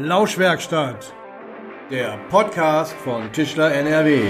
Lauschwerkstatt, der Podcast von Tischler NRW.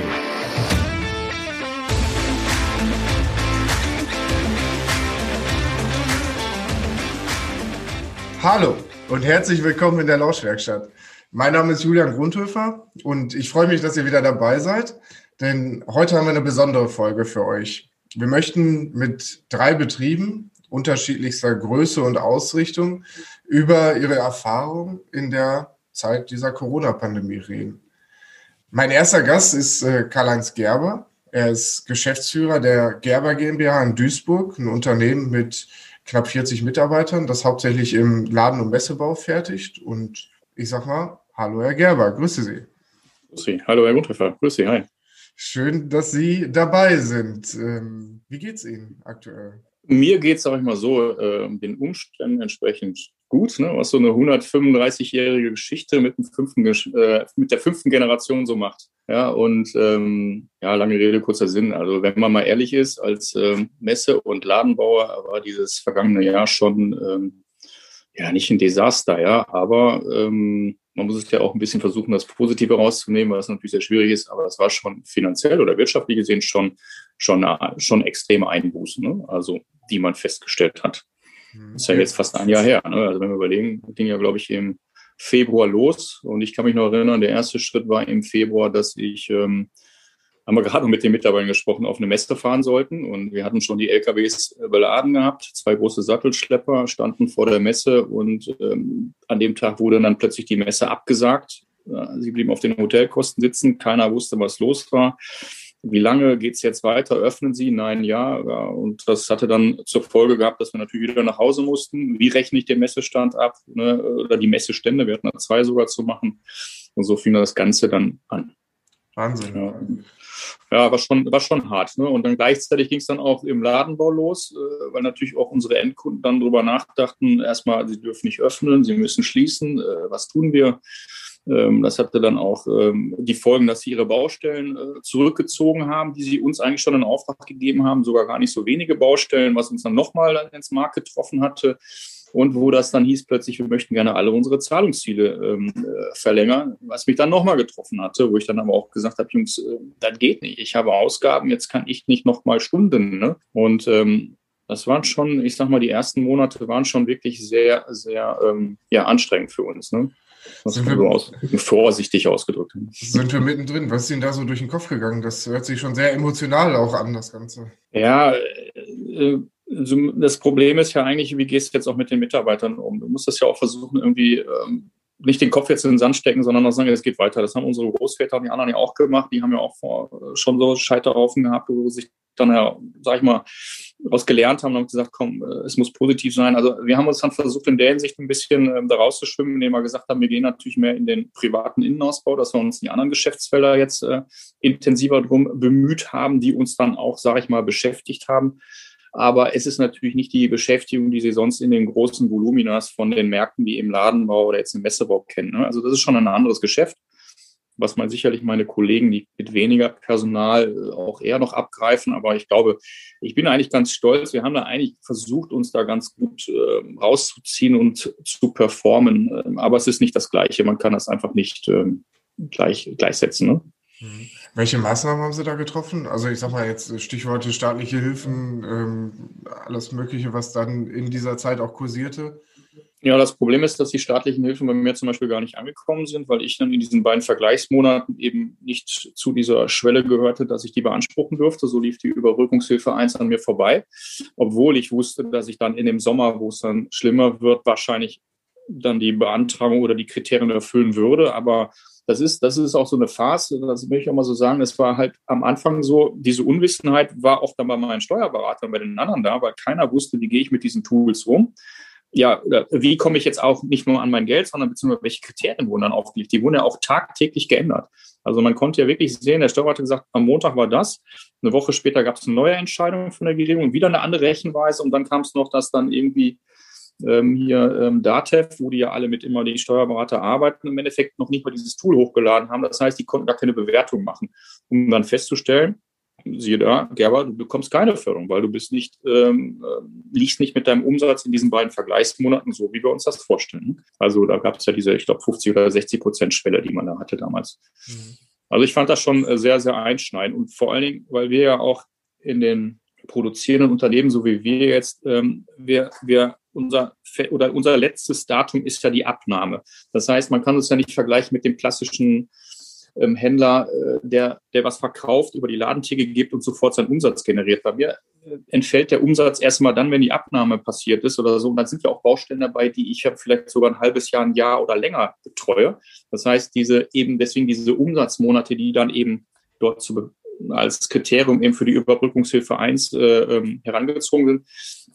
Hallo und herzlich willkommen in der Lauschwerkstatt. Mein Name ist Julian Grundhöfer und ich freue mich, dass ihr wieder dabei seid, denn heute haben wir eine besondere Folge für euch. Wir möchten mit drei Betrieben unterschiedlichster Größe und Ausrichtung über ihre Erfahrung in der Zeit dieser Corona-Pandemie reden. Mein erster Gast ist äh, Karl-Heinz Gerber. Er ist Geschäftsführer der Gerber GmbH in Duisburg, ein Unternehmen mit knapp 40 Mitarbeitern, das hauptsächlich im Laden- und Messebau fertigt. Und ich sag mal, hallo Herr Gerber, grüße Sie. Grüße Sie. Hallo Herr Grundhöfer, grüße Sie, hi. Schön, dass Sie dabei sind. Ähm, wie geht's Ihnen aktuell? Mir geht es, sag ich mal so, äh, den Umständen entsprechend gut, ne? was so eine 135-jährige Geschichte mit, dem fünften, äh, mit der fünften Generation so macht. Ja, und ähm, ja, lange Rede, kurzer Sinn. Also wenn man mal ehrlich ist, als ähm, Messe- und Ladenbauer war dieses vergangene Jahr schon ähm, ja nicht ein Desaster, ja, aber ähm, man muss es ja auch ein bisschen versuchen, das Positive rauszunehmen, was natürlich sehr schwierig ist, aber es war schon finanziell oder wirtschaftlich gesehen schon, schon, schon extreme Einbußen, ne? also die man festgestellt hat. Mhm. Das ist ja jetzt fast ein Jahr her. Ne? Also wenn wir überlegen, ging ja, glaube ich, im Februar los und ich kann mich noch erinnern, der erste Schritt war im Februar, dass ich ähm, haben wir gerade mit den Mitarbeitern gesprochen, auf eine Messe fahren sollten. Und wir hatten schon die LKWs äh, beladen gehabt. Zwei große Sattelschlepper standen vor der Messe und ähm, an dem Tag wurde dann plötzlich die Messe abgesagt. Sie blieben auf den Hotelkosten sitzen. Keiner wusste, was los war. Wie lange geht es jetzt weiter? Öffnen Sie? Nein, ja. Und das hatte dann zur Folge gehabt, dass wir natürlich wieder nach Hause mussten. Wie rechne ich den Messestand ab? Ne? Oder die Messestände? Wir hatten da zwei sogar zu machen. Und so fing das Ganze dann an. Wahnsinn. Ja ja, war schon, war schon hart. Ne? Und dann gleichzeitig ging es dann auch im Ladenbau los, äh, weil natürlich auch unsere Endkunden dann darüber nachdachten, erstmal, sie dürfen nicht öffnen, sie müssen schließen, äh, was tun wir? Ähm, das hatte dann auch ähm, die Folgen, dass sie ihre Baustellen äh, zurückgezogen haben, die sie uns eigentlich schon in Auftrag gegeben haben, sogar gar nicht so wenige Baustellen, was uns dann nochmal ins Markt getroffen hatte und wo das dann hieß plötzlich, wir möchten gerne alle unsere Zahlungsziele ähm, äh, verlängern, was mich dann nochmal getroffen hatte, wo ich dann aber auch gesagt habe, Jungs, äh, das geht nicht. Ich habe Ausgaben, jetzt kann ich nicht nochmal Stunden. Ne? Und ähm, das waren schon, ich sag mal, die ersten Monate waren schon wirklich sehr, sehr ähm, ja, anstrengend für uns. Ne? Das sind wir, so aus, vorsichtig ausgedrückt. Sind wir mittendrin? Was ist Ihnen da so durch den Kopf gegangen? Das hört sich schon sehr emotional auch an, das Ganze. Ja, äh, das Problem ist ja eigentlich, wie gehst du jetzt auch mit den Mitarbeitern um? Du musst das ja auch versuchen, irgendwie ähm, nicht den Kopf jetzt in den Sand stecken, sondern auch sagen, es geht weiter. Das haben unsere Großväter und die anderen ja auch gemacht. Die haben ja auch vor, äh, schon so Scheiterhaufen gehabt, wo sich dann ja, sag ich mal, was gelernt haben und gesagt, komm, äh, es muss positiv sein. Also wir haben uns dann versucht, in der Hinsicht ein bisschen ähm, da rauszuschwimmen, indem wir gesagt haben, wir gehen natürlich mehr in den privaten Innenausbau, dass wir uns die anderen Geschäftsfelder jetzt äh, intensiver drum bemüht haben, die uns dann auch, sage ich mal, beschäftigt haben. Aber es ist natürlich nicht die Beschäftigung, die Sie sonst in den großen Voluminas von den Märkten wie im Ladenbau oder jetzt im Messebau kennen. Ne? Also das ist schon ein anderes Geschäft, was man sicherlich meine Kollegen, die mit weniger Personal äh, auch eher noch abgreifen. Aber ich glaube, ich bin eigentlich ganz stolz. Wir haben da eigentlich versucht, uns da ganz gut äh, rauszuziehen und zu performen. Ähm, aber es ist nicht das Gleiche. Man kann das einfach nicht ähm, gleich, gleichsetzen. Ne? Mhm. Welche Maßnahmen haben Sie da getroffen? Also ich sage mal jetzt Stichworte staatliche Hilfen, ähm, alles Mögliche, was dann in dieser Zeit auch kursierte. Ja, das Problem ist, dass die staatlichen Hilfen bei mir zum Beispiel gar nicht angekommen sind, weil ich dann in diesen beiden Vergleichsmonaten eben nicht zu dieser Schwelle gehörte, dass ich die beanspruchen durfte. So lief die Überbrückungshilfe 1 an mir vorbei, obwohl ich wusste, dass ich dann in dem Sommer, wo es dann schlimmer wird, wahrscheinlich dann die Beantragung oder die Kriterien erfüllen würde. Aber das ist, das ist auch so eine Phase, das möchte ich auch mal so sagen, es war halt am Anfang so, diese Unwissenheit war auch dann bei meinen Steuerberatern, bei den anderen da, weil keiner wusste, wie gehe ich mit diesen Tools um. Ja, wie komme ich jetzt auch nicht nur an mein Geld, sondern beziehungsweise welche Kriterien wurden dann aufgelegt? Die wurden ja auch tagtäglich geändert. Also man konnte ja wirklich sehen, der Steuerberater hat gesagt, am Montag war das, eine Woche später gab es eine neue Entscheidung von der Regierung, wieder eine andere Rechenweise und dann kam es noch, dass dann irgendwie ähm, hier ähm, DATEV, wo die ja alle mit immer die Steuerberater arbeiten, im Endeffekt noch nicht mal dieses Tool hochgeladen haben. Das heißt, die konnten gar keine Bewertung machen, um dann festzustellen, siehe da, Gerber, du bekommst keine Förderung, weil du bist nicht, ähm, äh, liegst nicht mit deinem Umsatz in diesen beiden Vergleichsmonaten so, wie wir uns das vorstellen. Also da gab es ja diese, ich glaube, 50 oder 60 Prozent Schwelle, die man da hatte damals. Mhm. Also ich fand das schon äh, sehr, sehr einschneidend und vor allen Dingen, weil wir ja auch in den produzierenden Unternehmen, so wie wir jetzt, ähm, wir, wir unser oder unser letztes Datum ist ja die Abnahme. Das heißt, man kann uns ja nicht vergleichen mit dem klassischen ähm, Händler, äh, der, der was verkauft, über die Ladentheke gibt und sofort seinen Umsatz generiert. Bei mir äh, entfällt der Umsatz erstmal dann, wenn die Abnahme passiert ist oder so. Und dann sind ja auch Baustellen dabei, die ich ja vielleicht sogar ein halbes Jahr, ein Jahr oder länger betreue. Das heißt, diese eben deswegen diese Umsatzmonate, die dann eben dort zu, als Kriterium eben für die Überbrückungshilfe 1 äh, ähm, herangezogen sind,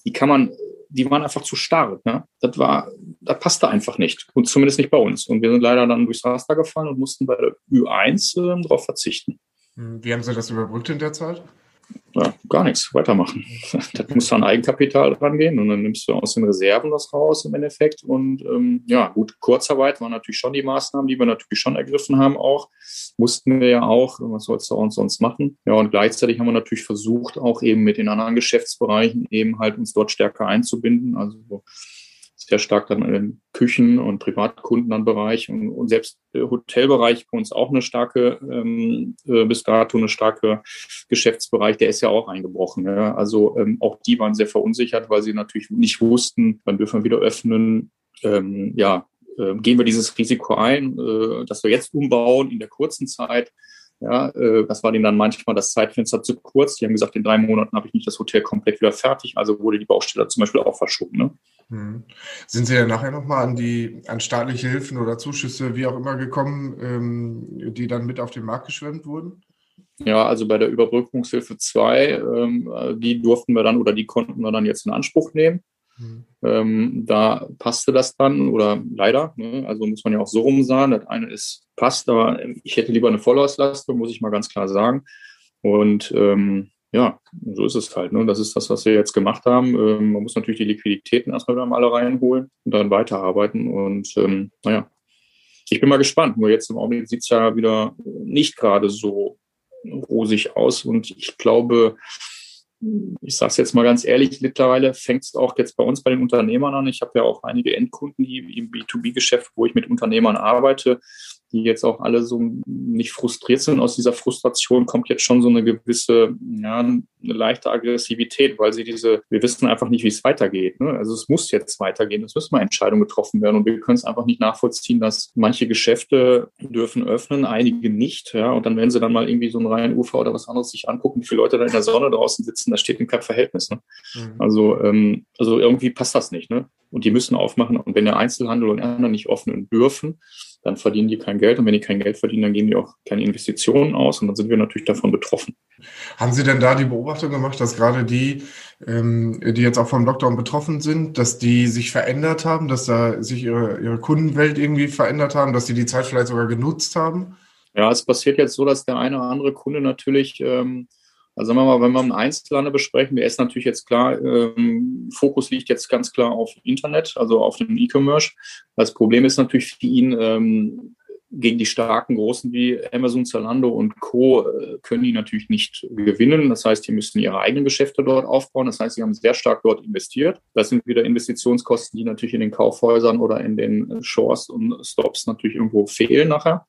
die kann man, die waren einfach zu starr. Ne? Das war, das passte einfach nicht. Und zumindest nicht bei uns. Und wir sind leider dann durchs Raster gefallen und mussten bei der Ü1 äh, darauf verzichten. Hm, wie haben Sie das überbrückt in der Zeit? Ja, gar nichts, weitermachen. Da musst du an Eigenkapital rangehen und dann nimmst du aus den Reserven das raus im Endeffekt. Und ähm, ja, gut, Kurzarbeit waren natürlich schon die Maßnahmen, die wir natürlich schon ergriffen haben auch. Mussten wir ja auch, was sollst du auch sonst machen? Ja, und gleichzeitig haben wir natürlich versucht, auch eben mit den anderen Geschäftsbereichen eben halt uns dort stärker einzubinden. Also sehr stark dann Küchen- und Privatkunden dann Bereich und, und selbst der Hotelbereich bei uns auch eine starke, ähm, äh, bis dato eine starke Geschäftsbereich, der ist ja auch eingebrochen. Ja. Also ähm, auch die waren sehr verunsichert, weil sie natürlich nicht wussten, wann dürfen wir wieder öffnen. Ähm, ja, äh, gehen wir dieses Risiko ein, äh, dass wir jetzt umbauen in der kurzen Zeit. Ja, äh, das war denen dann manchmal das Zeitfenster zu kurz. Die haben gesagt, in drei Monaten habe ich nicht das Hotel komplett wieder fertig. Also wurde die Baustelle zum Beispiel auch verschoben. Ne? Hm. Sind Sie dann nachher nochmal an die, an staatliche Hilfen oder Zuschüsse, wie auch immer, gekommen, ähm, die dann mit auf den Markt geschwemmt wurden? Ja, also bei der Überbrückungshilfe 2, ähm, die durften wir dann oder die konnten wir dann jetzt in Anspruch nehmen. Mhm. Ähm, da passte das dann oder leider, ne? also muss man ja auch so rum sagen. Das eine ist passt, aber ich hätte lieber eine Vollauslastung, muss ich mal ganz klar sagen. Und ähm, ja, so ist es halt. Ne? Das ist das, was wir jetzt gemacht haben. Ähm, man muss natürlich die Liquiditäten erstmal wieder alle reinholen und dann weiterarbeiten. Und ähm, naja, ich bin mal gespannt. Nur jetzt im Augenblick sieht es ja wieder nicht gerade so rosig aus. Und ich glaube, ich sage es jetzt mal ganz ehrlich, mittlerweile fängt es auch jetzt bei uns bei den Unternehmern an. Ich habe ja auch einige Endkunden, die im B2B-Geschäft, wo ich mit Unternehmern arbeite, die jetzt auch alle so nicht frustriert sind. Aus dieser Frustration kommt jetzt schon so eine gewisse, ja, eine leichte Aggressivität, weil sie diese, wir wissen einfach nicht, wie es weitergeht. Ne? Also es muss jetzt weitergehen, es müssen mal Entscheidungen getroffen werden und wir können es einfach nicht nachvollziehen, dass manche Geschäfte dürfen öffnen, einige nicht. Ja? Und dann, wenn sie dann mal irgendwie so ein Rheinufer oder was anderes sich angucken, wie viele Leute da in der Sonne draußen sitzen, da steht in keinem Verhältnis. Ne? Mhm. Also, ähm, also irgendwie passt das nicht. Ne? Und die müssen aufmachen. Und wenn der Einzelhandel und andere nicht öffnen dürfen, dann verdienen die kein Geld. Und wenn die kein Geld verdienen, dann geben die auch keine Investitionen aus. Und dann sind wir natürlich davon betroffen. Haben Sie denn da die Beobachtung gemacht, dass gerade die, ähm, die jetzt auch vom Lockdown betroffen sind, dass die sich verändert haben, dass da sich ihre, ihre Kundenwelt irgendwie verändert haben, dass sie die Zeit vielleicht sogar genutzt haben? Ja, es passiert jetzt so, dass der eine oder andere Kunde natürlich ähm, also sagen wir mal, wenn wir einen Einzelhandel besprechen, der ist natürlich jetzt klar, ähm, Fokus liegt jetzt ganz klar auf Internet, also auf dem E-Commerce. Das Problem ist natürlich für ihn, ähm, gegen die starken Großen wie Amazon, Zalando und Co. Äh, können die natürlich nicht gewinnen. Das heißt, die müssen ihre eigenen Geschäfte dort aufbauen. Das heißt, sie haben sehr stark dort investiert. Das sind wieder Investitionskosten, die natürlich in den Kaufhäusern oder in den Shores und Stops natürlich irgendwo fehlen nachher.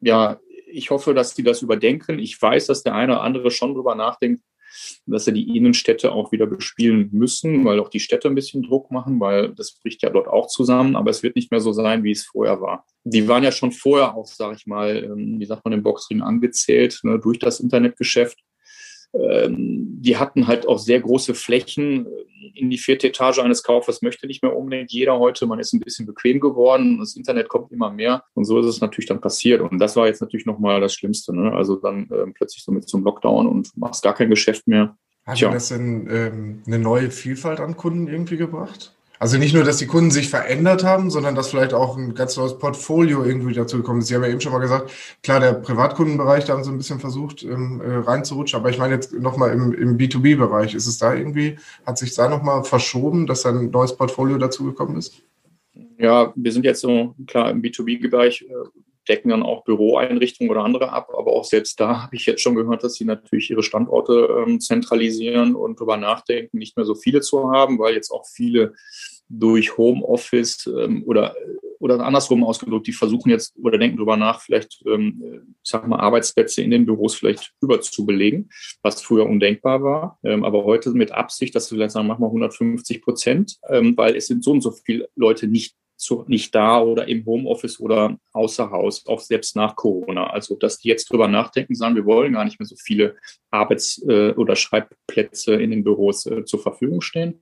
Ja, ich hoffe, dass die das überdenken. Ich weiß, dass der eine oder andere schon drüber nachdenkt, dass sie die Innenstädte auch wieder bespielen müssen, weil auch die Städte ein bisschen Druck machen, weil das bricht ja dort auch zusammen, aber es wird nicht mehr so sein, wie es vorher war. Die waren ja schon vorher auch, sage ich mal, ähm, wie sagt man, im Boxring angezählt ne, durch das Internetgeschäft. Ähm, die hatten halt auch sehr große Flächen. In die vierte Etage eines Kaufers möchte nicht mehr unbedingt jeder heute. Man ist ein bisschen bequem geworden. Das Internet kommt immer mehr. Und so ist es natürlich dann passiert. Und das war jetzt natürlich nochmal das Schlimmste. Ne? Also dann ähm, plötzlich so mit zum Lockdown und machst gar kein Geschäft mehr. Hat Tja. das denn ähm, eine neue Vielfalt an Kunden irgendwie gebracht? Also nicht nur, dass die Kunden sich verändert haben, sondern dass vielleicht auch ein ganz neues Portfolio irgendwie dazu gekommen ist. Sie haben ja eben schon mal gesagt, klar, der Privatkundenbereich, da haben sie ein bisschen versucht ähm, äh, reinzurutschen, aber ich meine jetzt nochmal im, im B2B-Bereich, ist es da irgendwie, hat sich da nochmal verschoben, dass ein neues Portfolio dazu gekommen ist? Ja, wir sind jetzt so klar im B2B-Bereich, äh, decken dann auch Büroeinrichtungen oder andere ab, aber auch selbst da habe ich jetzt schon gehört, dass sie natürlich ihre Standorte ähm, zentralisieren und darüber nachdenken, nicht mehr so viele zu haben, weil jetzt auch viele durch Homeoffice ähm, oder, oder andersrum ausgedrückt, die versuchen jetzt oder denken darüber nach, vielleicht, ähm, sag mal, Arbeitsplätze in den Büros vielleicht überzubelegen, was früher undenkbar war. Ähm, aber heute mit Absicht, dass wir vielleicht sagen, machen wir 150 Prozent, ähm, weil es sind so und so viele Leute nicht zu, nicht da oder im Homeoffice oder außer Haus, auch selbst nach Corona. Also, dass die jetzt drüber nachdenken, sagen, wir wollen gar nicht mehr so viele Arbeits- äh, oder Schreibplätze in den Büros äh, zur Verfügung stehen.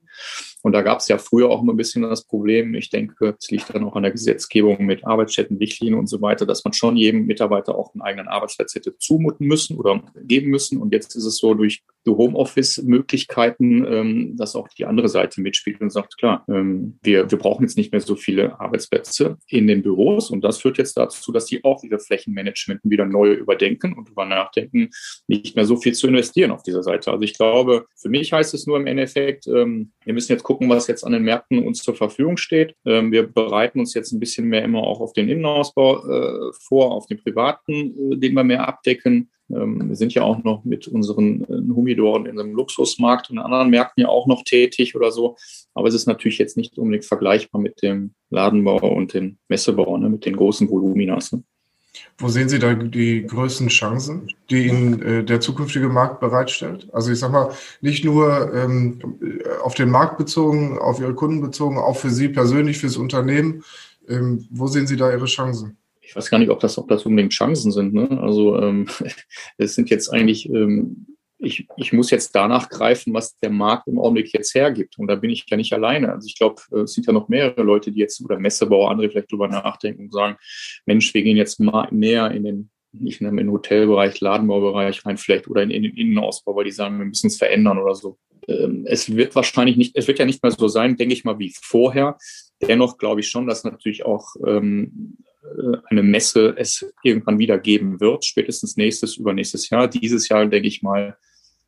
Und da gab es ja früher auch immer ein bisschen das Problem, ich denke, es liegt dann auch an der Gesetzgebung mit Arbeitsstätten, Richtlinien und so weiter, dass man schon jedem Mitarbeiter auch einen eigenen Arbeitsplatz hätte zumuten müssen oder geben müssen. Und jetzt ist es so durch Homeoffice-Möglichkeiten, ähm, dass auch die andere Seite mitspielt und sagt, klar, ähm, wir, wir brauchen jetzt nicht mehr so viele Arbeitsplätze in den Büros. Und das führt jetzt dazu, dass die auch ihre Flächenmanagement wieder neu überdenken und darüber nachdenken, nicht mehr so viel zu investieren auf dieser Seite. Also ich glaube, für mich heißt es nur im Endeffekt, ähm, wir müssen jetzt gucken, was jetzt an den Märkten uns zur Verfügung steht. Ähm, wir bereiten uns jetzt ein bisschen mehr immer auch auf den Innenausbau äh, vor, auf den privaten, äh, den wir mehr abdecken. Ähm, wir sind ja auch noch mit unseren äh, Humidoren in einem Luxusmarkt und anderen Märkten ja auch noch tätig oder so. Aber es ist natürlich jetzt nicht unbedingt vergleichbar mit dem Ladenbau und dem Messebau, ne, mit den großen Voluminas. Ne? Wo sehen Sie da die größten Chancen, die Ihnen äh, der zukünftige Markt bereitstellt? Also ich sage mal, nicht nur ähm, auf den Markt bezogen, auf Ihre Kunden bezogen, auch für Sie persönlich, fürs Unternehmen. Ähm, wo sehen Sie da Ihre Chancen? Ich weiß gar nicht, ob das, ob das unbedingt Chancen sind. Ne? Also ähm, es sind jetzt eigentlich ähm, ich, ich muss jetzt danach greifen, was der Markt im Augenblick jetzt hergibt. Und da bin ich ja nicht alleine. Also ich glaube, es sind ja noch mehrere Leute, die jetzt, oder Messebauer, andere vielleicht drüber nachdenken und sagen, Mensch, wir gehen jetzt mal mehr in den, nicht in den Hotelbereich, Ladenbaubereich rein, vielleicht oder in, in den Innenausbau, weil die sagen, wir müssen es verändern oder so. Ähm, es wird wahrscheinlich nicht, es wird ja nicht mehr so sein, denke ich mal, wie vorher. Dennoch glaube ich schon, dass natürlich auch ähm, äh, eine Messe es irgendwann wieder geben wird, spätestens nächstes, übernächstes Jahr. Dieses Jahr, denke ich mal,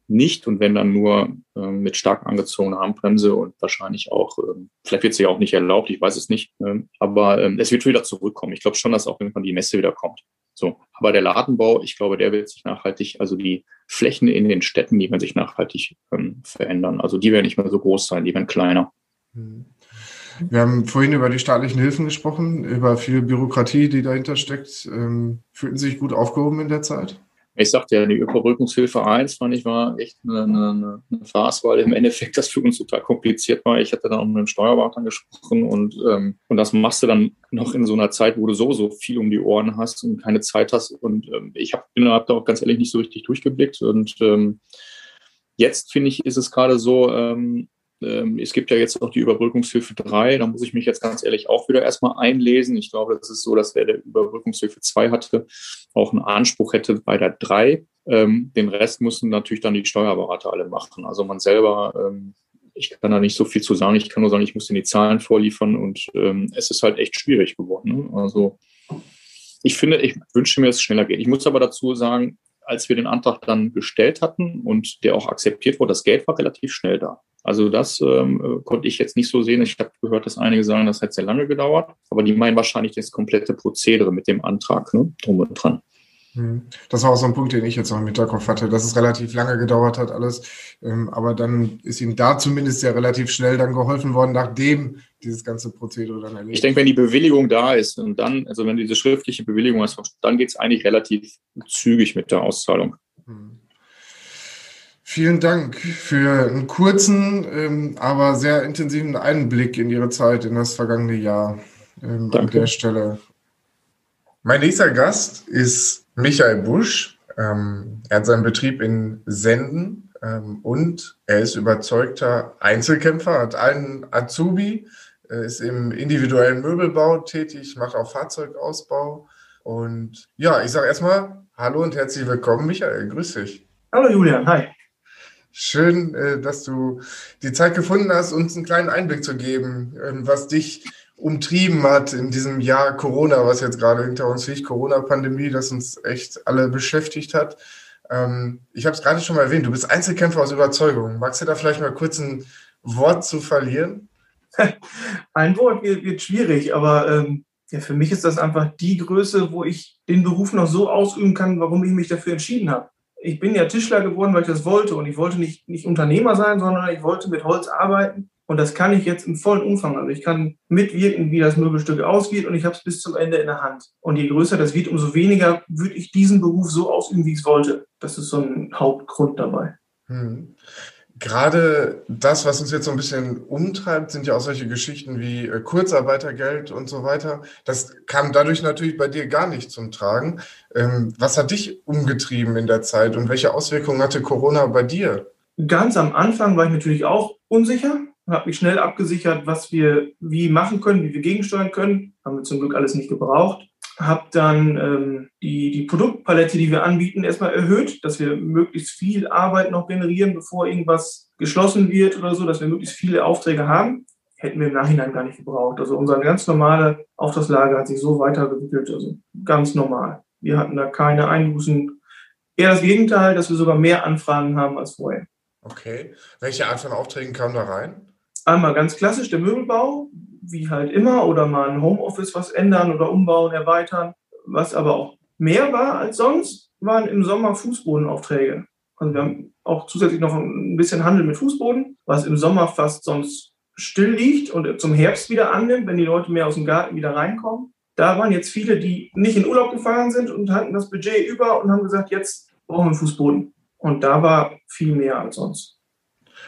nicht und wenn dann nur ähm, mit stark angezogener Handbremse und wahrscheinlich auch, ähm, vielleicht wird sie ja auch nicht erlaubt, ich weiß es nicht, ähm, aber es wird wieder zurückkommen. Ich glaube schon, dass auch irgendwann die Messe wieder kommt. So, aber der Ladenbau, ich glaube, der wird sich nachhaltig, also die Flächen in den Städten, die werden sich nachhaltig ähm, verändern. Also die werden nicht mehr so groß sein, die werden kleiner. Mhm. Wir haben vorhin über die staatlichen Hilfen gesprochen, über viel Bürokratie, die dahinter steckt. Ähm, fühlten Sie sich gut aufgehoben in der Zeit? Ich sagte ja, die Überbrückungshilfe 1 fand ich war echt eine, eine, eine Farce, weil im Endeffekt das für uns total kompliziert war. Ich hatte dann auch mit einem Steuerberater gesprochen und, ähm, und das machst du dann noch in so einer Zeit, wo du so, so viel um die Ohren hast und keine Zeit hast. Und ähm, ich habe hab da auch ganz ehrlich nicht so richtig durchgeblickt. Und ähm, jetzt finde ich, ist es gerade so, ähm, es gibt ja jetzt auch die Überbrückungshilfe 3, da muss ich mich jetzt ganz ehrlich auch wieder erstmal einlesen. Ich glaube, das ist so, dass wer der Überbrückungshilfe 2 hatte, auch einen Anspruch hätte bei der 3. Ähm, den Rest müssen natürlich dann die Steuerberater alle machen. Also man selber, ähm, ich kann da nicht so viel zu sagen. Ich kann nur sagen, ich muss die Zahlen vorliefern und ähm, es ist halt echt schwierig geworden. Ne? Also ich finde, ich wünsche mir, dass es schneller geht. Ich muss aber dazu sagen, als wir den Antrag dann gestellt hatten und der auch akzeptiert wurde, das Geld war relativ schnell da. Also das ähm, konnte ich jetzt nicht so sehen. Ich habe gehört, dass einige sagen, das hat sehr lange gedauert, aber die meinen wahrscheinlich das komplette Prozedere mit dem Antrag ne, drum und dran. Hm. Das war auch so ein Punkt, den ich jetzt noch im Hinterkopf hatte, dass es relativ lange gedauert hat alles. Ähm, aber dann ist ihm da zumindest ja relativ schnell dann geholfen worden, nachdem dieses ganze Prozedere dann erledigt Ich denke, wenn die Bewilligung da ist und dann, also wenn diese schriftliche Bewilligung ist, dann geht es eigentlich relativ zügig mit der Auszahlung. Hm. Vielen Dank für einen kurzen, ähm, aber sehr intensiven Einblick in Ihre Zeit in das vergangene Jahr ähm, an der Stelle. Mein nächster Gast ist Michael Busch. Ähm, er hat seinen Betrieb in Senden ähm, und er ist überzeugter Einzelkämpfer, hat einen Azubi, ist im individuellen Möbelbau tätig, macht auch Fahrzeugausbau. Und ja, ich sage erstmal Hallo und herzlich willkommen, Michael. Grüß dich. Hallo Julian, hi. Schön, äh, dass du die Zeit gefunden hast, uns einen kleinen Einblick zu geben, ähm, was dich umtrieben hat in diesem Jahr Corona, was jetzt gerade hinter uns liegt, Corona-Pandemie, das uns echt alle beschäftigt hat. Ähm, ich habe es gerade schon mal erwähnt, du bist Einzelkämpfer aus Überzeugung. Magst du da vielleicht mal kurz ein Wort zu verlieren? ein Wort wird, wird schwierig, aber ähm, ja, für mich ist das einfach die Größe, wo ich den Beruf noch so ausüben kann, warum ich mich dafür entschieden habe. Ich bin ja Tischler geworden, weil ich das wollte und ich wollte nicht, nicht Unternehmer sein, sondern ich wollte mit Holz arbeiten und das kann ich jetzt im vollen Umfang. Also ich kann mitwirken, wie das Möbelstück ausgeht und ich habe es bis zum Ende in der Hand. Und je größer das wird, umso weniger würde ich diesen Beruf so ausüben, wie ich es wollte. Das ist so ein Hauptgrund dabei. Hm. Gerade das, was uns jetzt so ein bisschen umtreibt, sind ja auch solche Geschichten wie äh, Kurzarbeitergeld und so weiter. Das kam dadurch natürlich bei dir gar nicht zum Tragen. Ähm, was hat dich umgetrieben in der Zeit und welche Auswirkungen hatte Corona bei dir? Ganz am Anfang war ich natürlich auch unsicher habe mich schnell abgesichert, was wir wie machen können, wie wir gegensteuern können. Haben wir zum Glück alles nicht gebraucht. Habe dann ähm, die, die Produktpalette, die wir anbieten, erstmal erhöht, dass wir möglichst viel Arbeit noch generieren, bevor irgendwas geschlossen wird oder so, dass wir möglichst viele Aufträge haben. Hätten wir im Nachhinein gar nicht gebraucht. Also unser ganz normale Auftragslage hat sich so weiterentwickelt, also ganz normal. Wir hatten da keine Einbußen. Eher das Gegenteil, dass wir sogar mehr Anfragen haben als vorher. Okay. Welche Art von Aufträgen kam da rein? Einmal ganz klassisch der Möbelbau, wie halt immer, oder mal ein Homeoffice was ändern oder umbauen, erweitern. Was aber auch mehr war als sonst, waren im Sommer Fußbodenaufträge. Also wir haben auch zusätzlich noch ein bisschen Handel mit Fußboden, was im Sommer fast sonst still liegt und zum Herbst wieder annimmt, wenn die Leute mehr aus dem Garten wieder reinkommen. Da waren jetzt viele, die nicht in Urlaub gefahren sind und hatten das Budget über und haben gesagt, jetzt brauchen wir Fußboden. Und da war viel mehr als sonst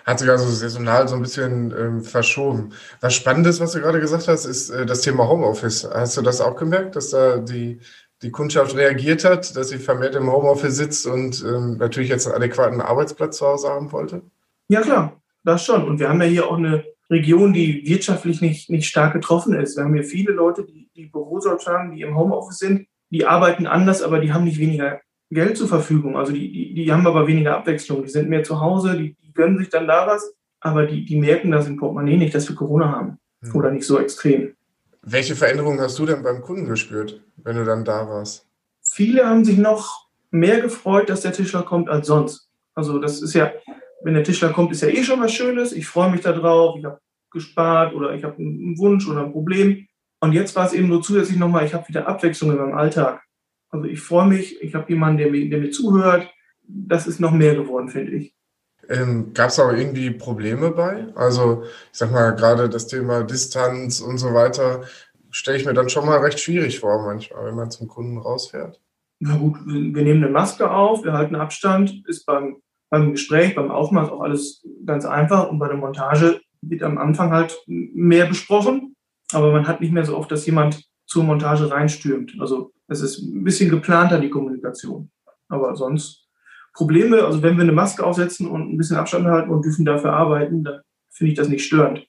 hat sich also saisonal so ein bisschen ähm, verschoben. Was Spannendes, was du gerade gesagt hast, ist äh, das Thema Homeoffice. Hast du das auch gemerkt, dass da die, die Kundschaft reagiert hat, dass sie vermehrt im Homeoffice sitzt und ähm, natürlich jetzt einen adäquaten Arbeitsplatz zu Hause haben wollte? Ja, klar, das schon. Und wir haben ja hier auch eine Region, die wirtschaftlich nicht, nicht stark getroffen ist. Wir haben hier viele Leute, die, die Büros haben, die im Homeoffice sind, die arbeiten anders, aber die haben nicht weniger Geld zur Verfügung. Also die, die, die haben aber weniger Abwechslung. Die sind mehr zu Hause, die, die gönnen sich dann da was, aber die, die merken das im Portemonnaie nicht, dass wir Corona haben. Hm. Oder nicht so extrem. Welche Veränderungen hast du denn beim Kunden gespürt, wenn du dann da warst? Viele haben sich noch mehr gefreut, dass der Tischler kommt als sonst. Also das ist ja, wenn der Tischler kommt, ist ja eh schon was Schönes. Ich freue mich darauf, ich habe gespart oder ich habe einen Wunsch oder ein Problem. Und jetzt war es eben nur zusätzlich nochmal, ich habe wieder Abwechslung in meinem Alltag. Also ich freue mich, ich habe jemanden, der mir, der mir zuhört. Das ist noch mehr geworden, finde ich. Ähm, Gab es auch irgendwie Probleme bei? Also ich sag mal, gerade das Thema Distanz und so weiter stelle ich mir dann schon mal recht schwierig vor manchmal, wenn man zum Kunden rausfährt. Na gut, wir nehmen eine Maske auf, wir halten Abstand, ist beim, beim Gespräch, beim Aufmaß auch alles ganz einfach und bei der Montage wird am Anfang halt mehr besprochen, aber man hat nicht mehr so oft, dass jemand zur Montage reinstürmt. Also es ist ein bisschen geplanter, die Kommunikation. Aber sonst Probleme, also wenn wir eine Maske aufsetzen und ein bisschen Abstand halten und dürfen dafür arbeiten, dann finde ich das nicht störend.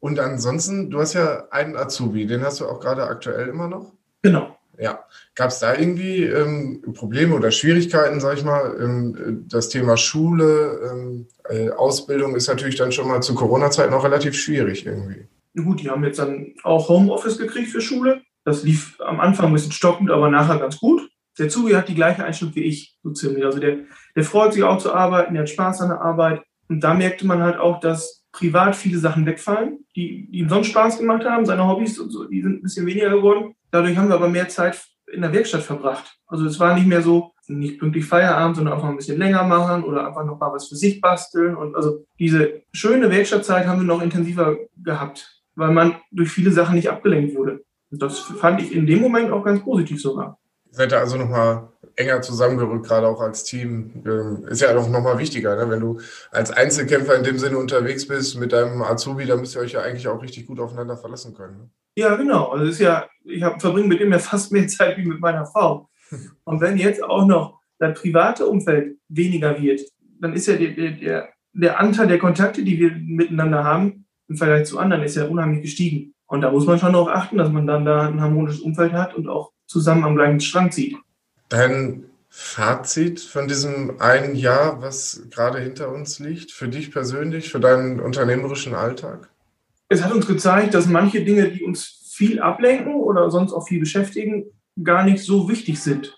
Und ansonsten, du hast ja einen Azubi, den hast du auch gerade aktuell immer noch? Genau. Ja. Gab es da irgendwie ähm, Probleme oder Schwierigkeiten, sag ich mal? Ähm, das Thema Schule, ähm, äh, Ausbildung ist natürlich dann schon mal zu Corona-Zeiten auch relativ schwierig irgendwie. Gut, die haben jetzt dann auch Homeoffice gekriegt für Schule. Das lief am Anfang ein bisschen stockend, aber nachher ganz gut. Der Zugi hat die gleiche Einstellung wie ich, so ziemlich. Also der, der freut sich auch zu arbeiten, der hat Spaß an der Arbeit. Und da merkte man halt auch, dass privat viele Sachen wegfallen, die, die ihm sonst Spaß gemacht haben. Seine Hobbys und so, die sind ein bisschen weniger geworden. Dadurch haben wir aber mehr Zeit in der Werkstatt verbracht. Also es war nicht mehr so, nicht pünktlich Feierabend, sondern einfach ein bisschen länger machen oder einfach noch mal was für sich basteln. Und also diese schöne Werkstattzeit haben wir noch intensiver gehabt, weil man durch viele Sachen nicht abgelenkt wurde. Das fand ich in dem Moment auch ganz positiv sogar. Seid ihr also nochmal enger zusammengerückt, gerade auch als Team. Ähm, ist ja auch nochmal wichtiger, ne? wenn du als Einzelkämpfer in dem Sinne unterwegs bist mit deinem Azubi, dann müsst ihr euch ja eigentlich auch richtig gut aufeinander verlassen können. Ne? Ja, genau. Also ist ja, ich verbringe mit ihm ja fast mehr Zeit wie mit meiner Frau. Und wenn jetzt auch noch das private Umfeld weniger wird, dann ist ja der, der, der Anteil der Kontakte, die wir miteinander haben, im Vergleich zu anderen, ist ja unheimlich gestiegen. Und da muss man schon darauf achten, dass man dann da ein harmonisches Umfeld hat und auch zusammen am gleichen Strang zieht. Dein Fazit von diesem einen Jahr, was gerade hinter uns liegt, für dich persönlich, für deinen unternehmerischen Alltag? Es hat uns gezeigt, dass manche Dinge, die uns viel ablenken oder sonst auch viel beschäftigen, gar nicht so wichtig sind.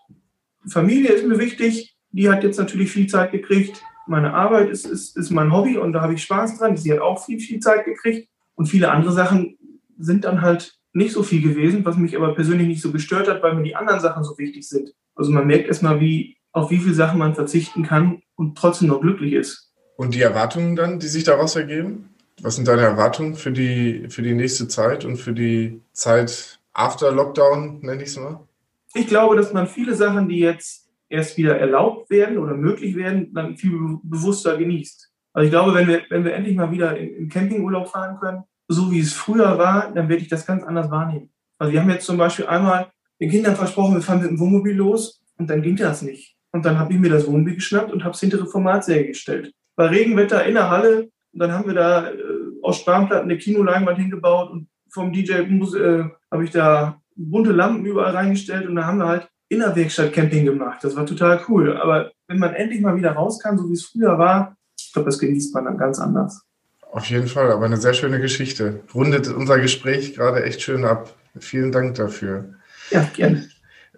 Familie ist mir wichtig, die hat jetzt natürlich viel Zeit gekriegt. Meine Arbeit ist, ist, ist mein Hobby und da habe ich Spaß dran. Sie hat auch viel, viel Zeit gekriegt. Und viele andere Sachen sind dann halt nicht so viel gewesen, was mich aber persönlich nicht so gestört hat, weil mir die anderen Sachen so wichtig sind. Also man merkt erstmal, wie, auf wie viele Sachen man verzichten kann und trotzdem noch glücklich ist. Und die Erwartungen dann, die sich daraus ergeben? Was sind deine Erwartungen für die, für die nächste Zeit und für die Zeit after Lockdown, nenne ich es mal? Ich glaube, dass man viele Sachen, die jetzt erst wieder erlaubt werden oder möglich werden, dann viel bewusster genießt. Also ich glaube, wenn wir, wenn wir endlich mal wieder im Campingurlaub fahren können, so wie es früher war, dann werde ich das ganz anders wahrnehmen. Also wir haben jetzt zum Beispiel einmal den Kindern versprochen, wir fahren mit dem Wohnmobil los und dann ging das nicht. Und dann habe ich mir das Wohnmobil geschnappt und habe es hintere Formatsäge gestellt. Bei Regenwetter in der Halle und dann haben wir da äh, aus Spanplatten eine Kinoleinwand hingebaut und vom DJ äh, habe ich da bunte Lampen überall reingestellt und da haben wir halt in der Werkstatt Camping gemacht. Das war total cool. Aber wenn man endlich mal wieder raus kann, so wie es früher war, ich glaube, das genießt man dann ganz anders. Auf jeden Fall, aber eine sehr schöne Geschichte. Rundet unser Gespräch gerade echt schön ab. Vielen Dank dafür. Ja, gerne.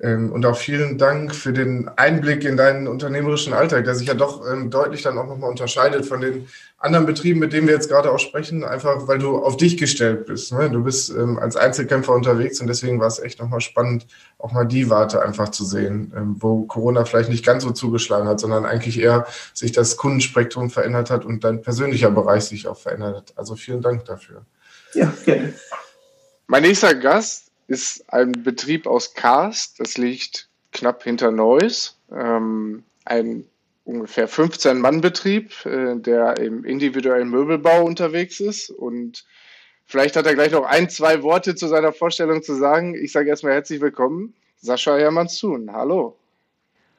Ähm, und auch vielen Dank für den Einblick in deinen unternehmerischen Alltag, der sich ja doch ähm, deutlich dann auch nochmal unterscheidet von den anderen Betrieben, mit denen wir jetzt gerade auch sprechen, einfach weil du auf dich gestellt bist. Ne? Du bist ähm, als Einzelkämpfer unterwegs und deswegen war es echt nochmal spannend, auch mal die Warte einfach zu sehen, wo Corona vielleicht nicht ganz so zugeschlagen hat, sondern eigentlich eher sich das Kundenspektrum verändert hat und dein persönlicher Bereich sich auch verändert hat. Also vielen Dank dafür. Ja, gerne. Mein nächster Gast ist ein Betrieb aus Karst, das liegt knapp hinter Neuss. Ähm, ein ungefähr 15-Mann-Betrieb, äh, der im individuellen Möbelbau unterwegs ist. Und vielleicht hat er gleich noch ein, zwei Worte zu seiner Vorstellung zu sagen. Ich sage erstmal herzlich willkommen, Sascha Hermann-Zun. Hallo.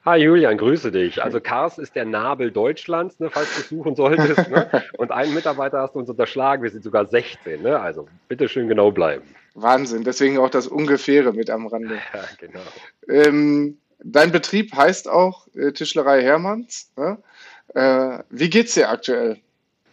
Hi Julian, grüße dich. Also Kars ist der Nabel Deutschlands, ne, falls du suchen solltest. Ne? Und einen Mitarbeiter hast du uns unterschlagen, wir sind sogar 16. Ne? Also bitte schön genau bleiben. Wahnsinn, deswegen auch das Ungefähre mit am Rande. Ja, genau. Ähm, dein Betrieb heißt auch äh, Tischlerei Hermanns. Ne? Äh, wie geht's dir aktuell?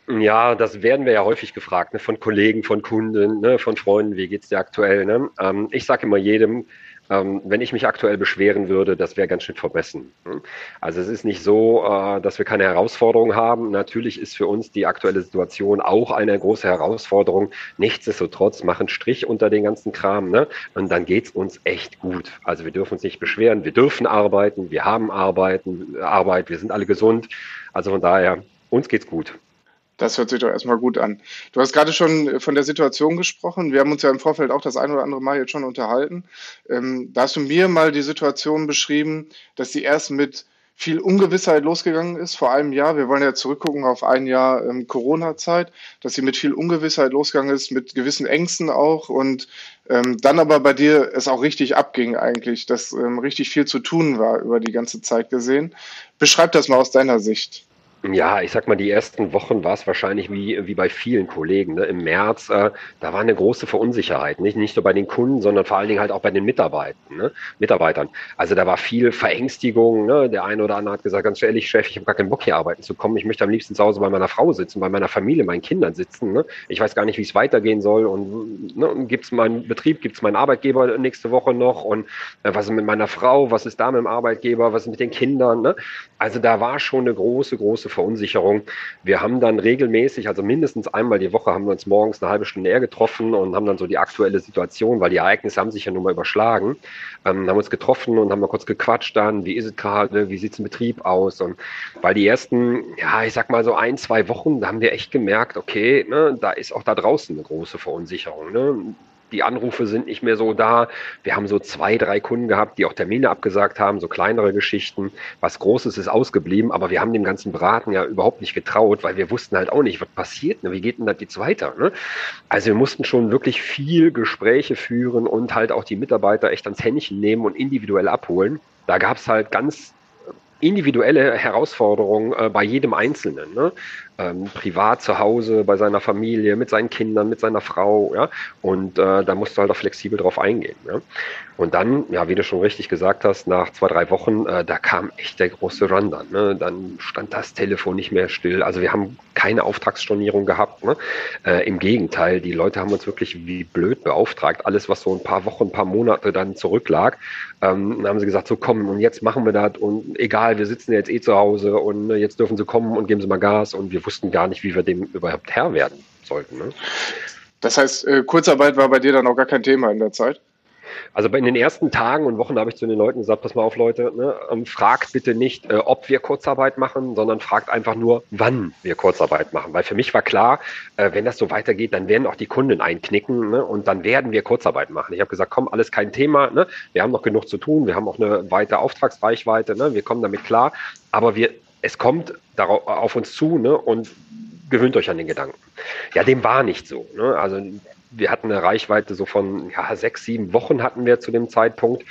Ja, das werden wir ja häufig gefragt, ne, von Kollegen, von Kunden, ne, von Freunden, wie geht's dir aktuell? Ne? Ähm, ich sage immer jedem, ähm, wenn ich mich aktuell beschweren würde, das wäre ganz schön vermessen. Hm? Also es ist nicht so, äh, dass wir keine Herausforderungen haben. Natürlich ist für uns die aktuelle Situation auch eine große Herausforderung. Nichtsdestotrotz machen Strich unter den ganzen Kram. Ne? Und dann geht's uns echt gut. Also wir dürfen uns nicht beschweren. Wir dürfen arbeiten. Wir haben arbeiten, Arbeit. Wir sind alle gesund. Also von daher, uns geht's gut. Das hört sich doch erstmal gut an. Du hast gerade schon äh, von der Situation gesprochen. Wir haben uns ja im Vorfeld auch das ein oder andere Mal jetzt schon unterhalten. Ähm, da hast du mir mal die Situation beschrieben, dass die erst mit viel Ungewissheit losgegangen ist vor einem Jahr. Wir wollen ja zurückgucken auf ein Jahr ähm, Corona-Zeit, dass sie mit viel Ungewissheit losgegangen ist, mit gewissen Ängsten auch und ähm, dann aber bei dir es auch richtig abging eigentlich, dass ähm, richtig viel zu tun war über die ganze Zeit gesehen. Beschreib das mal aus deiner Sicht. Ja, ich sag mal, die ersten Wochen war es wahrscheinlich wie, wie bei vielen Kollegen. Ne? Im März, äh, da war eine große Verunsicherheit. Nicht, nicht nur bei den Kunden, sondern vor allen Dingen halt auch bei den Mitarbeitern. Ne? Mitarbeitern. Also da war viel Verängstigung. Ne? Der eine oder andere hat gesagt, ganz ehrlich, Chef, ich habe gar keinen Bock hier arbeiten zu kommen. Ich möchte am liebsten zu Hause bei meiner Frau sitzen, bei meiner Familie, meinen Kindern sitzen. Ne? Ich weiß gar nicht, wie es weitergehen soll. Und ne, gibt es meinen Betrieb, gibt es meinen Arbeitgeber nächste Woche noch? Und äh, was ist mit meiner Frau? Was ist da mit dem Arbeitgeber? Was ist mit den Kindern? Ne? Also da war schon eine große, große Verunsicherung. Wir haben dann regelmäßig, also mindestens einmal die Woche, haben wir uns morgens eine halbe Stunde eher getroffen und haben dann so die aktuelle Situation, weil die Ereignisse haben sich ja nun mal überschlagen, ähm, haben uns getroffen und haben mal kurz gequatscht dann, wie ist es gerade, wie sieht es im Betrieb aus und weil die ersten, ja, ich sag mal so ein, zwei Wochen, da haben wir echt gemerkt, okay, ne, da ist auch da draußen eine große Verunsicherung. Ne? Die Anrufe sind nicht mehr so da. Wir haben so zwei, drei Kunden gehabt, die auch Termine abgesagt haben, so kleinere Geschichten. Was Großes ist ausgeblieben, aber wir haben dem ganzen Braten ja überhaupt nicht getraut, weil wir wussten halt auch nicht, was passiert, ne? wie geht denn das jetzt weiter. Ne? Also wir mussten schon wirklich viel Gespräche führen und halt auch die Mitarbeiter echt ans Händchen nehmen und individuell abholen. Da gab es halt ganz individuelle Herausforderungen äh, bei jedem Einzelnen. Ne? Ähm, privat zu Hause, bei seiner Familie, mit seinen Kindern, mit seiner Frau, ja. Und äh, da musst du halt auch flexibel drauf eingehen. Ja? Und dann, ja, wie du schon richtig gesagt hast, nach zwei, drei Wochen, äh, da kam echt der große Run dann. Ne? Dann stand das Telefon nicht mehr still. Also wir haben keine Auftragsstornierung gehabt. Ne? Äh, Im Gegenteil, die Leute haben uns wirklich wie blöd beauftragt. Alles, was so ein paar Wochen, ein paar Monate dann zurücklag, ähm, haben sie gesagt, so komm, und jetzt machen wir das und egal, wir sitzen jetzt eh zu Hause und äh, jetzt dürfen sie kommen und geben sie mal Gas und wir wussten gar nicht, wie wir dem überhaupt Herr werden sollten. Ne? Das heißt, äh, Kurzarbeit war bei dir dann auch gar kein Thema in der Zeit? Also in den ersten Tagen und Wochen habe ich zu den Leuten gesagt, pass mal auf Leute, ne, ähm, fragt bitte nicht, äh, ob wir Kurzarbeit machen, sondern fragt einfach nur, wann wir Kurzarbeit machen. Weil für mich war klar, äh, wenn das so weitergeht, dann werden auch die Kunden einknicken ne, und dann werden wir Kurzarbeit machen. Ich habe gesagt, komm, alles kein Thema, ne, wir haben noch genug zu tun, wir haben auch eine weite Auftragsreichweite, ne, wir kommen damit klar, aber wir, es kommt darauf, auf uns zu ne, und gewöhnt euch an den Gedanken. Ja, dem war nicht so. Ne? Also wir hatten eine Reichweite so von ja, sechs, sieben Wochen hatten wir zu dem Zeitpunkt.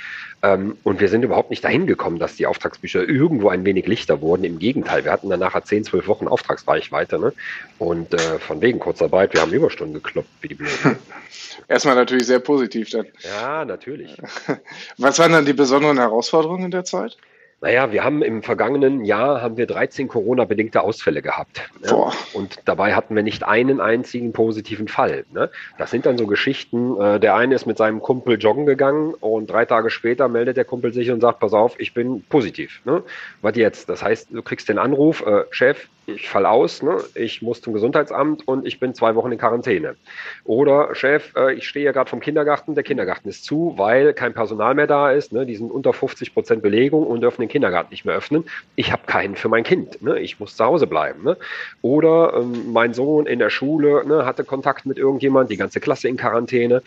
Ähm, und wir sind überhaupt nicht dahin gekommen, dass die Auftragsbücher irgendwo ein wenig lichter wurden. Im Gegenteil, wir hatten dann nachher zehn, zwölf Wochen Auftragsreichweite. Ne? Und äh, von wegen Kurzarbeit, wir haben Überstunden gekloppt, wie die Blöden. Erstmal natürlich sehr positiv dann. Ja, natürlich. Was waren dann die besonderen Herausforderungen in der Zeit? Naja, wir haben im vergangenen Jahr haben wir 13 Corona-bedingte Ausfälle gehabt. Ne? Und dabei hatten wir nicht einen einzigen positiven Fall. Ne? Das sind dann so Geschichten. Äh, der eine ist mit seinem Kumpel joggen gegangen und drei Tage später meldet der Kumpel sich und sagt, pass auf, ich bin positiv. Ne? Was jetzt? Das heißt, du kriegst den Anruf, äh, Chef, ich fall aus, ne? ich muss zum Gesundheitsamt und ich bin zwei Wochen in Quarantäne. Oder Chef, äh, ich stehe ja gerade vom Kindergarten, der Kindergarten ist zu, weil kein Personal mehr da ist, ne? die sind unter 50 Prozent Belegung und dürfen den Kindergarten nicht mehr öffnen. Ich habe keinen für mein Kind, ne? ich muss zu Hause bleiben. Ne? Oder ähm, mein Sohn in der Schule ne, hatte Kontakt mit irgendjemand, die ganze Klasse in Quarantäne.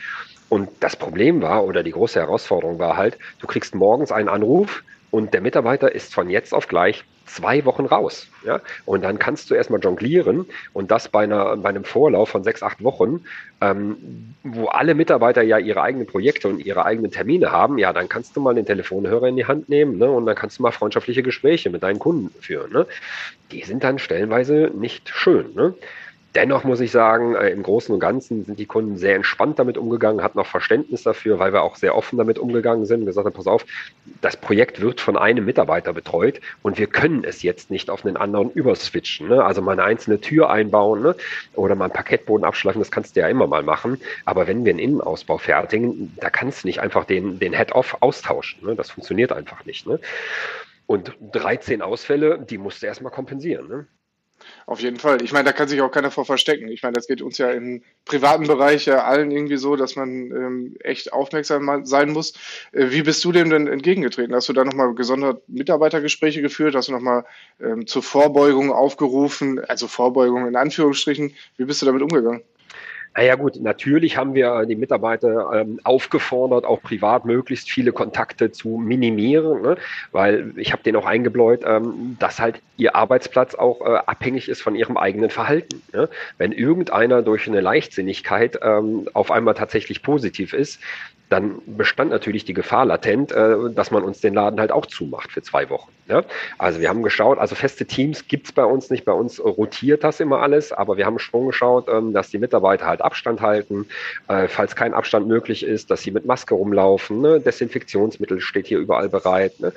Und das Problem war, oder die große Herausforderung war halt, du kriegst morgens einen Anruf, und der Mitarbeiter ist von jetzt auf gleich zwei Wochen raus. Ja? Und dann kannst du erstmal jonglieren und das bei, einer, bei einem Vorlauf von sechs, acht Wochen, ähm, wo alle Mitarbeiter ja ihre eigenen Projekte und ihre eigenen Termine haben, ja, dann kannst du mal den Telefonhörer in die Hand nehmen ne? und dann kannst du mal freundschaftliche Gespräche mit deinen Kunden führen. Ne? Die sind dann stellenweise nicht schön. Ne? Dennoch muss ich sagen, äh, im Großen und Ganzen sind die Kunden sehr entspannt damit umgegangen, hatten auch Verständnis dafür, weil wir auch sehr offen damit umgegangen sind und gesagt haben, pass auf, das Projekt wird von einem Mitarbeiter betreut und wir können es jetzt nicht auf einen anderen überswitchen. Ne? Also mal eine einzelne Tür einbauen ne? oder mal einen Parkettboden abschleifen, das kannst du ja immer mal machen. Aber wenn wir einen Innenausbau fertigen, da kannst du nicht einfach den, den Head-Off austauschen. Ne? Das funktioniert einfach nicht. Ne? Und 13 Ausfälle, die musst du erstmal kompensieren. Auf jeden Fall. Ich meine, da kann sich auch keiner vor verstecken. Ich meine, das geht uns ja im privaten Bereich ja allen irgendwie so, dass man ähm, echt aufmerksam sein muss. Äh, wie bist du dem denn entgegengetreten? Hast du da nochmal gesondert Mitarbeitergespräche geführt? Hast du nochmal ähm, zur Vorbeugung aufgerufen? Also Vorbeugung in Anführungsstrichen. Wie bist du damit umgegangen? Naja gut, natürlich haben wir die Mitarbeiter ähm, aufgefordert, auch privat möglichst viele Kontakte zu minimieren, ne? weil ich habe denen auch eingebläut, ähm, dass halt ihr Arbeitsplatz auch äh, abhängig ist von ihrem eigenen Verhalten. Ne? Wenn irgendeiner durch eine Leichtsinnigkeit ähm, auf einmal tatsächlich positiv ist, dann bestand natürlich die Gefahr latent, äh, dass man uns den Laden halt auch zumacht für zwei Wochen. Ja? Also wir haben geschaut, also feste Teams gibt's bei uns nicht, bei uns rotiert das immer alles, aber wir haben schon geschaut, ähm, dass die Mitarbeiter halt Abstand halten, äh, falls kein Abstand möglich ist, dass sie mit Maske rumlaufen, ne? Desinfektionsmittel steht hier überall bereit. Ne?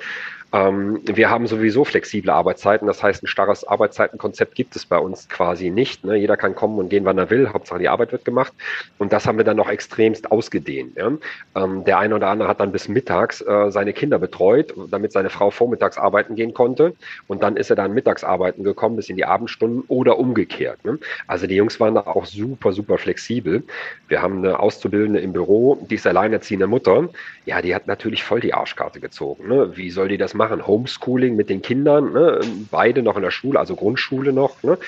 Ähm, wir haben sowieso flexible Arbeitszeiten, das heißt, ein starres Arbeitszeitenkonzept gibt es bei uns quasi nicht. Ne? Jeder kann kommen und gehen, wann er will, Hauptsache die Arbeit wird gemacht. Und das haben wir dann noch extremst ausgedehnt. Ja? Ähm, der eine oder andere hat dann bis mittags äh, seine Kinder betreut, damit seine Frau vormittags arbeiten gehen konnte. Und dann ist er dann mittags arbeiten gekommen, bis in die Abendstunden oder umgekehrt. Ne? Also die Jungs waren da auch super, super flexibel. Wir haben eine Auszubildende im Büro, die ist alleinerziehende Mutter. Ja, die hat natürlich voll die Arschkarte gezogen. Ne? Wie soll die das machen, Homeschooling mit den Kindern, ne? beide noch in der Schule, also Grundschule noch. Ne?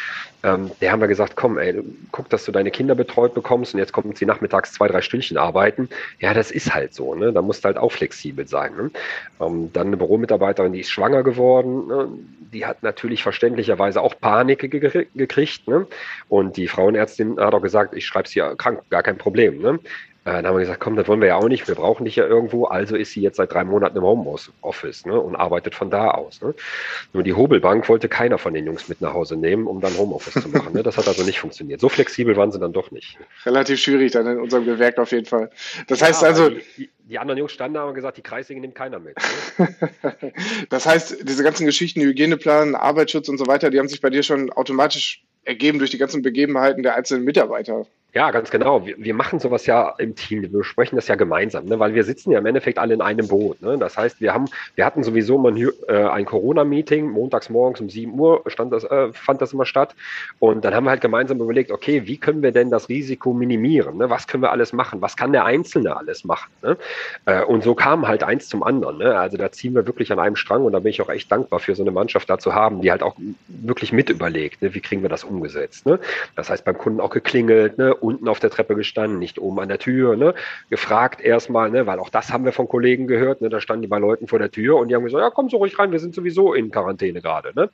Ähm, der haben wir gesagt, komm, ey, guck, dass du deine Kinder betreut bekommst und jetzt kommen sie nachmittags zwei, drei Stündchen arbeiten. Ja, das ist halt so, ne? Da musst du halt auch flexibel sein. Ne? Ähm, dann eine Büromitarbeiterin, die ist schwanger geworden, ne? die hat natürlich verständlicherweise auch Panik ge gekriegt. Ne? Und die Frauenärztin hat auch gesagt, ich schreibe sie krank, gar kein Problem. Ne? Äh, dann haben wir gesagt, komm, das wollen wir ja auch nicht, wir brauchen dich ja irgendwo. Also ist sie jetzt seit drei Monaten im Homeoffice ne, und arbeitet von da aus. Ne. Nur die Hobelbank wollte keiner von den Jungs mit nach Hause nehmen, um dann Homeoffice zu machen. Ne. Das hat also nicht funktioniert. So flexibel waren sie dann doch nicht. Relativ schwierig dann in unserem Gewerk auf jeden Fall. Das ja, heißt also. Die, die, anderen Jungs standen da und gesagt, die Kreislinge nimmt keiner mit. Ne? das heißt, diese ganzen Geschichten, Hygieneplan, Arbeitsschutz und so weiter, die haben sich bei dir schon automatisch ergeben durch die ganzen Begebenheiten der einzelnen Mitarbeiter Ja, ganz genau. Wir, wir machen sowas ja im Team. Wir besprechen das ja gemeinsam, ne? weil wir sitzen ja im Endeffekt alle in einem Boot. Ne? Das heißt, wir haben, wir hatten sowieso mal ein, äh, ein Corona-Meeting, montags morgens um 7 Uhr stand das, äh, fand das immer statt. Und dann haben wir halt gemeinsam überlegt, okay, wie können wir denn das Risiko minimieren? Ne? Was können wir alles machen? Was kann der Einzelne alles machen? Ne? Äh, und so kam halt eins zum anderen. Ne? Also da ziehen wir wirklich an einem Strang und da bin ich auch echt dankbar für so eine Mannschaft da zu haben, die halt auch wirklich mit überlegt, ne? wie kriegen wir das umgesetzt. Das heißt, beim Kunden auch geklingelt? Unten auf der Treppe gestanden, nicht oben an der Tür, ne? gefragt erstmal, ne? weil auch das haben wir von Kollegen gehört, ne? da standen die bei Leuten vor der Tür und die haben gesagt, ja, komm so ruhig rein, wir sind sowieso in Quarantäne gerade. Ne?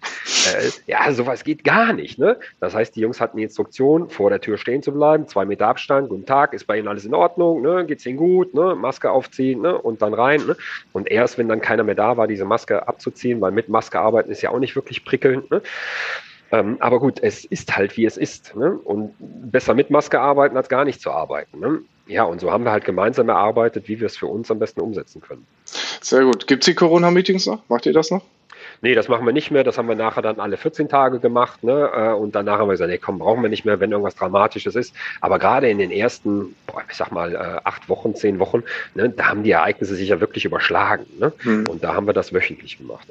Äh, ja, sowas geht gar nicht. Ne? Das heißt, die Jungs hatten die Instruktion, vor der Tür stehen zu bleiben, zwei Meter Abstand, guten Tag, ist bei Ihnen alles in Ordnung, ne? geht's Ihnen gut, ne? Maske aufziehen ne? und dann rein. Ne? Und erst, wenn dann keiner mehr da war, diese Maske abzuziehen, weil mit Maske arbeiten ist ja auch nicht wirklich prickelnd. Ne? Ähm, aber gut, es ist halt wie es ist. Ne? Und besser mit Maske arbeiten, als gar nicht zu arbeiten. Ne? Ja, und so haben wir halt gemeinsam erarbeitet, wie wir es für uns am besten umsetzen können. Sehr gut. Gibt es die Corona-Meetings noch? Macht ihr das noch? Nee, das machen wir nicht mehr. Das haben wir nachher dann alle 14 Tage gemacht. Ne? Äh, und danach haben wir gesagt, nee, komm, brauchen wir nicht mehr, wenn irgendwas Dramatisches ist. Aber gerade in den ersten, boah, ich sag mal, äh, acht Wochen, zehn Wochen, ne, da haben die Ereignisse sich ja wirklich überschlagen. Ne? Hm. Und da haben wir das wöchentlich gemacht.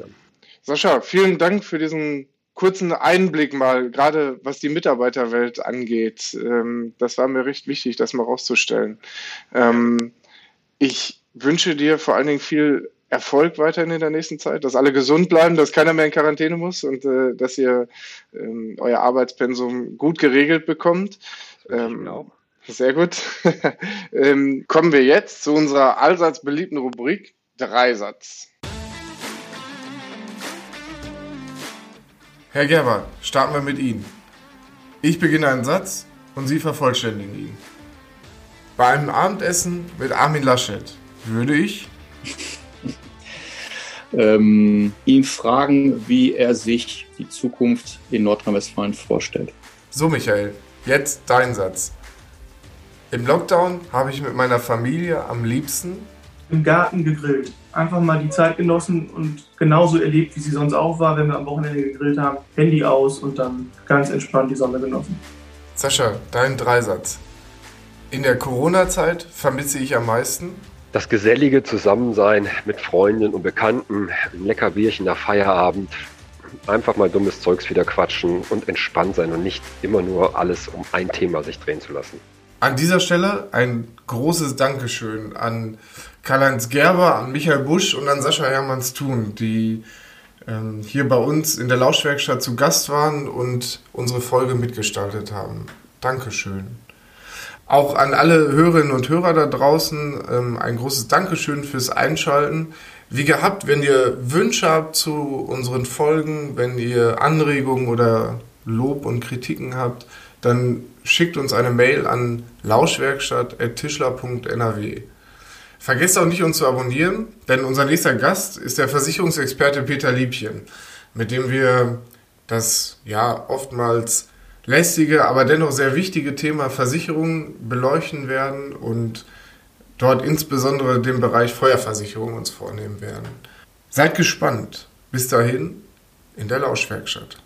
Sascha, vielen Dank für diesen kurzen Einblick mal, gerade was die Mitarbeiterwelt angeht. Ähm, das war mir recht wichtig, das mal rauszustellen. Ähm, ich wünsche dir vor allen Dingen viel Erfolg weiterhin in der nächsten Zeit, dass alle gesund bleiben, dass keiner mehr in Quarantäne muss und äh, dass ihr ähm, euer Arbeitspensum gut geregelt bekommt. Ähm, sehr gut. ähm, kommen wir jetzt zu unserer allseits beliebten Rubrik Dreisatz. Herr Gerber, starten wir mit Ihnen. Ich beginne einen Satz und Sie vervollständigen ihn. Bei einem Abendessen mit Armin Laschet würde ich ähm, ihn fragen, wie er sich die Zukunft in Nordrhein-Westfalen vorstellt. So, Michael, jetzt dein Satz. Im Lockdown habe ich mit meiner Familie am liebsten im Garten gegrillt. Einfach mal die Zeit genossen und genauso erlebt, wie sie sonst auch war, wenn wir am Wochenende gegrillt haben. Handy aus und dann ganz entspannt die Sonne genossen. Sascha, dein Dreisatz. In der Corona-Zeit vermisse ich am meisten das gesellige Zusammensein mit Freunden und Bekannten, ein lecker Bierchen nach Feierabend, einfach mal dummes Zeugs wieder quatschen und entspannt sein und nicht immer nur alles um ein Thema sich drehen zu lassen. An dieser Stelle ein großes Dankeschön an Karl-Heinz Gerber, an Michael Busch und an Sascha Hermanns Thun, die ähm, hier bei uns in der Lauschwerkstatt zu Gast waren und unsere Folge mitgestaltet haben. Dankeschön. Auch an alle Hörerinnen und Hörer da draußen ähm, ein großes Dankeschön fürs Einschalten. Wie gehabt, wenn ihr Wünsche habt zu unseren Folgen, wenn ihr Anregungen oder Lob und Kritiken habt, dann schickt uns eine Mail an lauschwerkstatt.tischler.nrw. Vergesst auch nicht, uns zu abonnieren, denn unser nächster Gast ist der Versicherungsexperte Peter Liebchen, mit dem wir das ja oftmals lästige, aber dennoch sehr wichtige Thema Versicherung beleuchten werden und dort insbesondere den Bereich Feuerversicherung uns vornehmen werden. Seid gespannt. Bis dahin in der Lauschwerkstatt.